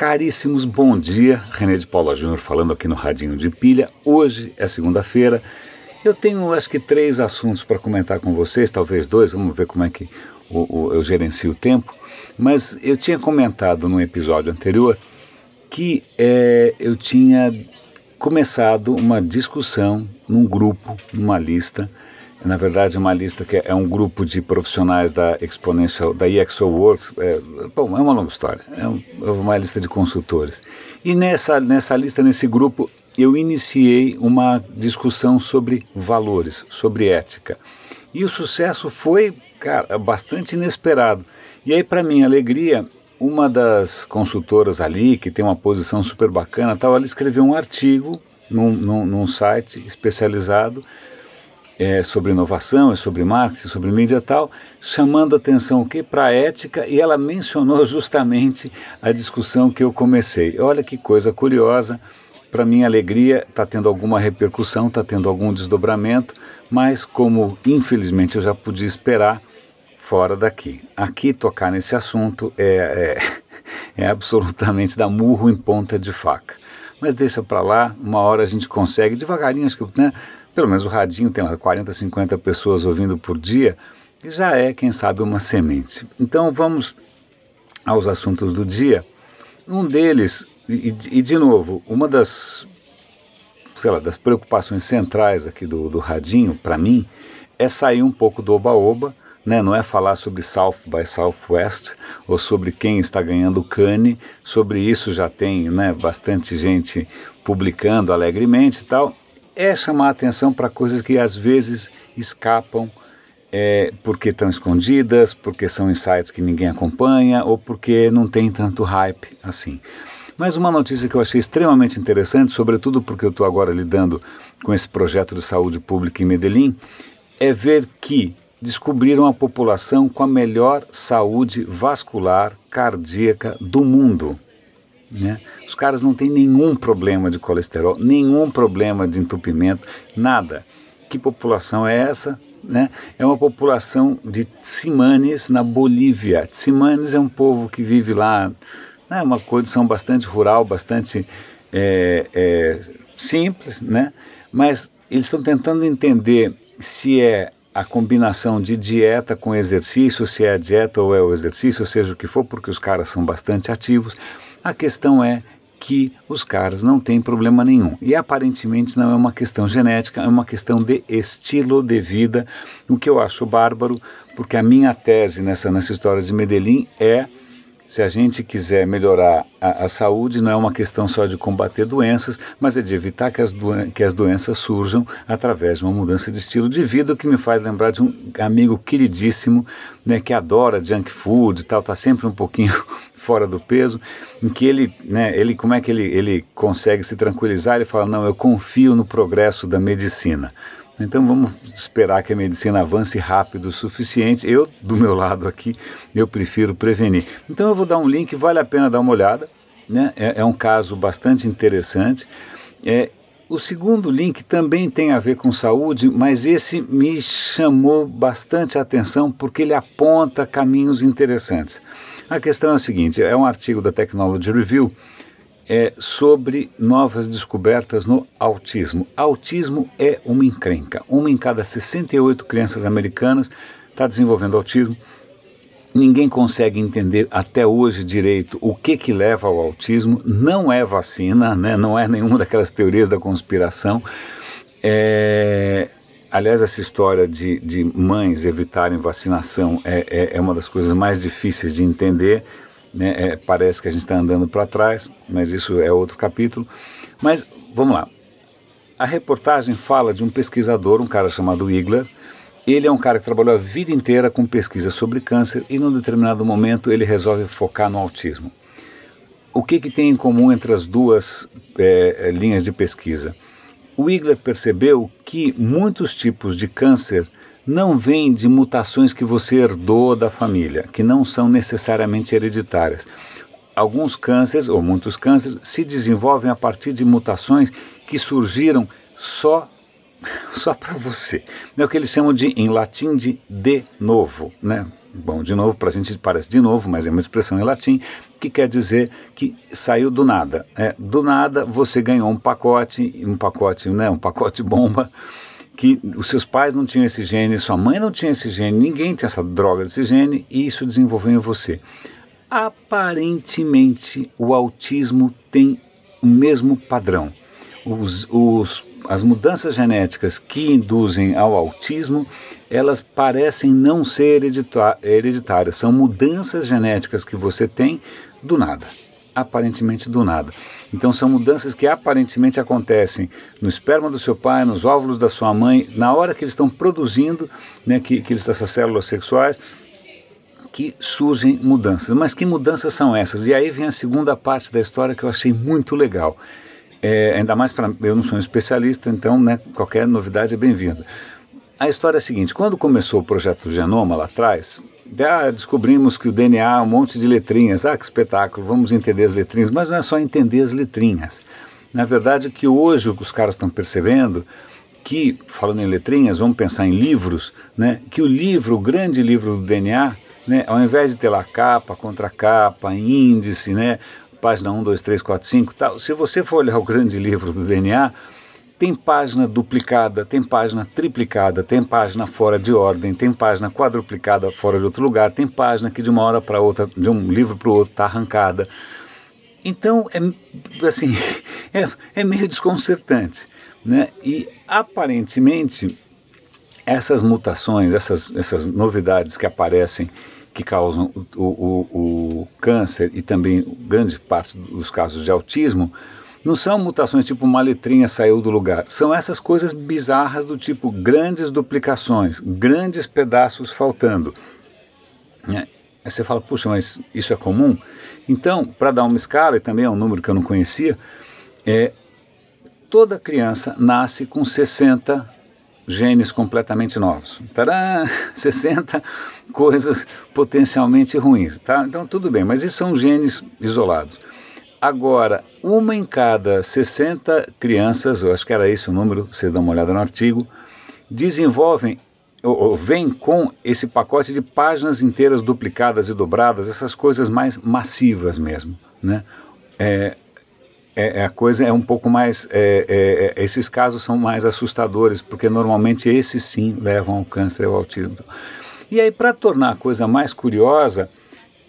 Caríssimos, bom dia. René de Paula Júnior falando aqui no Radinho de Pilha. Hoje é segunda-feira. Eu tenho acho que três assuntos para comentar com vocês, talvez dois, vamos ver como é que o, o, eu gerencio o tempo. Mas eu tinha comentado no episódio anterior que é, eu tinha começado uma discussão num grupo, numa lista, na verdade, uma lista que é um grupo de profissionais da Exponential, da EXO Works. É, bom, é uma longa história. É, é uma lista de consultores. E nessa, nessa lista, nesse grupo, eu iniciei uma discussão sobre valores, sobre ética. E o sucesso foi, cara, bastante inesperado. E aí, para minha alegria, uma das consultoras ali, que tem uma posição super bacana, tal, ela escreveu um artigo num, num, num site especializado é, sobre inovação, é sobre marketing, sobre mídia e tal, chamando atenção que para a ética e ela mencionou justamente a discussão que eu comecei. Olha que coisa curiosa, para minha alegria está tendo alguma repercussão, está tendo algum desdobramento, mas como infelizmente eu já podia esperar, fora daqui. Aqui tocar nesse assunto é, é, é absolutamente dar murro em ponta de faca. Mas deixa para lá, uma hora a gente consegue, devagarinho, acho que né, pelo menos o radinho tem lá 40, 50 pessoas ouvindo por dia, já é, quem sabe, uma semente. Então vamos aos assuntos do dia. Um deles, e, e de novo, uma das, sei lá, das preocupações centrais aqui do, do radinho, para mim, é sair um pouco do oba-oba, né? não é falar sobre South by Southwest ou sobre quem está ganhando Cane, sobre isso já tem né, bastante gente publicando alegremente e tal é chamar atenção para coisas que às vezes escapam é, porque estão escondidas, porque são insights que ninguém acompanha ou porque não tem tanto hype assim. Mas uma notícia que eu achei extremamente interessante, sobretudo porque eu estou agora lidando com esse projeto de saúde pública em Medellín, é ver que descobriram a população com a melhor saúde vascular cardíaca do mundo. Né? Os caras não têm nenhum problema de colesterol, nenhum problema de entupimento, nada. Que população é essa? Né? É uma população de Tsimanes na Bolívia. Tsimanes é um povo que vive lá, é né? uma condição bastante rural, bastante é, é, simples, né? mas eles estão tentando entender se é a combinação de dieta com exercício, se é a dieta ou é o exercício, seja o que for, porque os caras são bastante ativos. A questão é que os caras não têm problema nenhum. E aparentemente não é uma questão genética, é uma questão de estilo de vida, o que eu acho bárbaro, porque a minha tese nessa, nessa história de Medellín é se a gente quiser melhorar a, a, saúde, não é uma questão só de combater doenças, mas é de evitar que as, que as doenças surjam através de uma mudança de estilo de vida, o que me faz lembrar de um amigo queridíssimo, né, que adora junk food e tal, está sempre um pouquinho fora do peso, em que ele, né, ele como é que ele, ele consegue se tranquilizar? Ele fala, não, eu confio no progresso da medicina. Então vamos esperar que a medicina avance rápido o suficiente. Eu, do meu lado aqui, eu prefiro prevenir. Então eu vou dar um link, vale a pena dar uma olhada. Né? É, é um caso bastante interessante. É, o segundo link também tem a ver com saúde, mas esse me chamou bastante atenção porque ele aponta caminhos interessantes. A questão é a seguinte: é um artigo da Technology Review é, sobre novas descobertas no autismo. Autismo é uma encrenca. Uma em cada 68 crianças americanas está desenvolvendo autismo. Ninguém consegue entender até hoje direito o que, que leva ao autismo. Não é vacina, né? não é nenhuma daquelas teorias da conspiração. É, aliás, essa história de, de mães evitarem vacinação é, é, é uma das coisas mais difíceis de entender né? É, parece que a gente está andando para trás, mas isso é outro capítulo. Mas vamos lá. A reportagem fala de um pesquisador, um cara chamado Igler. Ele é um cara que trabalhou a vida inteira com pesquisa sobre câncer e, num determinado momento, ele resolve focar no autismo. O que, que tem em comum entre as duas é, é linhas de pesquisa? O Igler percebeu que muitos tipos de câncer não vem de mutações que você herdou da família, que não são necessariamente hereditárias. Alguns cânceres, ou muitos cânceres, se desenvolvem a partir de mutações que surgiram só só para você. É o que eles chamam de, em latim, de de novo, né? Bom, de novo, para a gente parece de novo, mas é uma expressão em latim que quer dizer que saiu do nada. É, do nada você ganhou um pacote, um pacote, né, um pacote bomba, que os seus pais não tinham esse gene, sua mãe não tinha esse gene, ninguém tinha essa droga desse gene e isso desenvolveu em você. Aparentemente, o autismo tem o mesmo padrão. Os, os, as mudanças genéticas que induzem ao autismo elas parecem não ser hereditárias. São mudanças genéticas que você tem do nada, aparentemente do nada. Então são mudanças que aparentemente acontecem no esperma do seu pai, nos óvulos da sua mãe, na hora que eles estão produzindo, né, que, que eles, essas células sexuais, que surgem mudanças. Mas que mudanças são essas? E aí vem a segunda parte da história que eu achei muito legal. É, ainda mais para eu não sou um especialista, então né, qualquer novidade é bem-vinda. A história é a seguinte: quando começou o projeto do Genoma lá atrás, descobrimos que o DNA é um monte de letrinhas. Ah, que espetáculo, vamos entender as letrinhas. Mas não é só entender as letrinhas. Na verdade, que hoje os caras estão percebendo que, falando em letrinhas, vamos pensar em livros, né, que o livro, o grande livro do DNA, né, ao invés de ter lá capa, contracapa, índice, né, página 1, 2, 3, 4, 5, tal, se você for olhar o grande livro do DNA, tem página duplicada, tem página triplicada, tem página fora de ordem, tem página quadruplicada fora de outro lugar, tem página que de uma hora para outra, de um livro para o outro, está arrancada. Então, é, assim, é, é meio desconcertante. Né? E aparentemente, essas mutações, essas, essas novidades que aparecem, que causam o, o, o câncer e também grande parte dos casos de autismo, não são mutações tipo uma letrinha saiu do lugar. São essas coisas bizarras do tipo grandes duplicações, grandes pedaços faltando. É. Aí você fala, puxa, mas isso é comum? Então, para dar uma escala, e também é um número que eu não conhecia, é, toda criança nasce com 60 genes completamente novos. Tadã! 60 coisas potencialmente ruins. Tá? Então, tudo bem, mas isso são genes isolados. Agora, uma em cada 60 crianças, eu acho que era esse o número, vocês dão uma olhada no artigo, desenvolvem ou, ou vem com esse pacote de páginas inteiras duplicadas e dobradas, essas coisas mais massivas mesmo, né? É, é, é a coisa é um pouco mais, é, é, é, esses casos são mais assustadores, porque normalmente esses sim levam ao câncer e ao autismo. E aí, para tornar a coisa mais curiosa,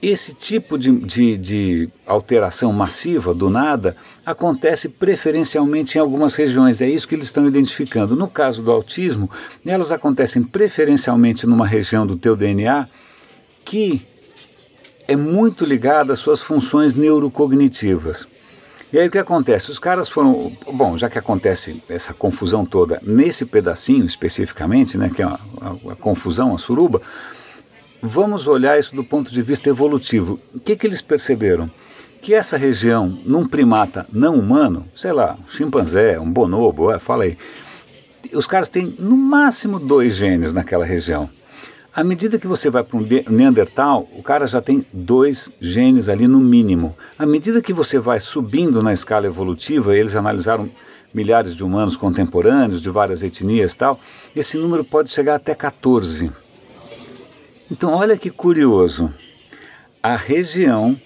esse tipo de, de, de, alteração massiva, do nada, acontece preferencialmente em algumas regiões. É isso que eles estão identificando. No caso do autismo, elas acontecem preferencialmente numa região do teu DNA que é muito ligada às suas funções neurocognitivas. E aí o que acontece? Os caras foram. Bom, já que acontece essa confusão toda nesse pedacinho especificamente, né, que é a, a, a confusão, a suruba Vamos olhar isso do ponto de vista evolutivo. O que, que eles perceberam? Que essa região, num primata não humano, sei lá, um chimpanzé, um bonobo, é, fala aí, os caras têm no máximo dois genes naquela região. À medida que você vai para um Neandertal, o cara já tem dois genes ali no mínimo. À medida que você vai subindo na escala evolutiva, eles analisaram milhares de humanos contemporâneos, de várias etnias e tal, esse número pode chegar até 14. Então, olha que curioso. A região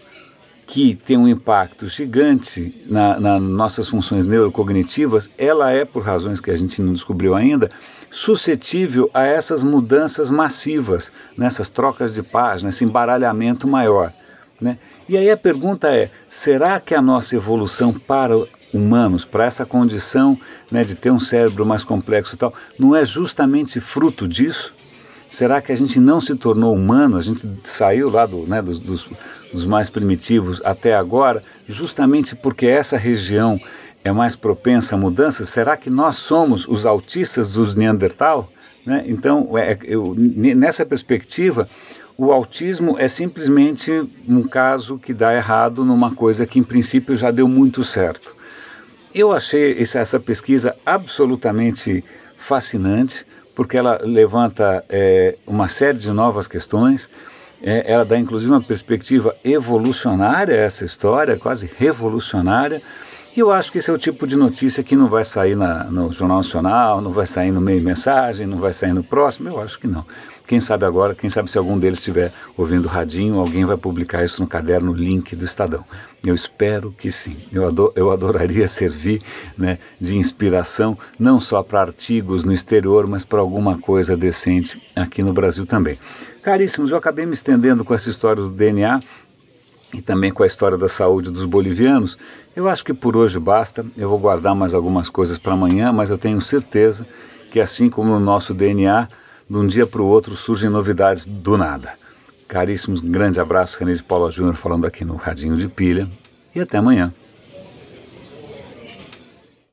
que tem um impacto gigante nas na nossas funções neurocognitivas, ela é, por razões que a gente não descobriu ainda, suscetível a essas mudanças massivas, nessas trocas de páginas, esse embaralhamento maior. Né? E aí a pergunta é: será que a nossa evolução para humanos, para essa condição né, de ter um cérebro mais complexo e tal, não é justamente fruto disso? Será que a gente não se tornou humano? A gente saiu lá do, né, dos, dos, dos mais primitivos até agora, justamente porque essa região é mais propensa a mudanças? Será que nós somos os autistas dos Neandertal? Né? Então, é, eu, nessa perspectiva, o autismo é simplesmente um caso que dá errado numa coisa que, em princípio, já deu muito certo. Eu achei essa pesquisa absolutamente fascinante porque ela levanta é, uma série de novas questões. É, ela dá inclusive uma perspectiva evolucionária a essa história, quase revolucionária. E eu acho que esse é o tipo de notícia que não vai sair na, no Jornal Nacional, não vai sair no meio mensagem, não vai sair no próximo. Eu acho que não. Quem sabe agora, quem sabe se algum deles estiver ouvindo radinho, alguém vai publicar isso no caderno link do Estadão. Eu espero que sim. Eu, ador, eu adoraria servir né, de inspiração, não só para artigos no exterior, mas para alguma coisa decente aqui no Brasil também. Caríssimos, eu acabei me estendendo com essa história do DNA e também com a história da saúde dos bolivianos. Eu acho que por hoje basta. Eu vou guardar mais algumas coisas para amanhã, mas eu tenho certeza que, assim como no nosso DNA, de um dia para o outro surgem novidades do nada. Caríssimos, um grande abraço, René de Paula Júnior falando aqui no Radinho de Pilha e até amanhã.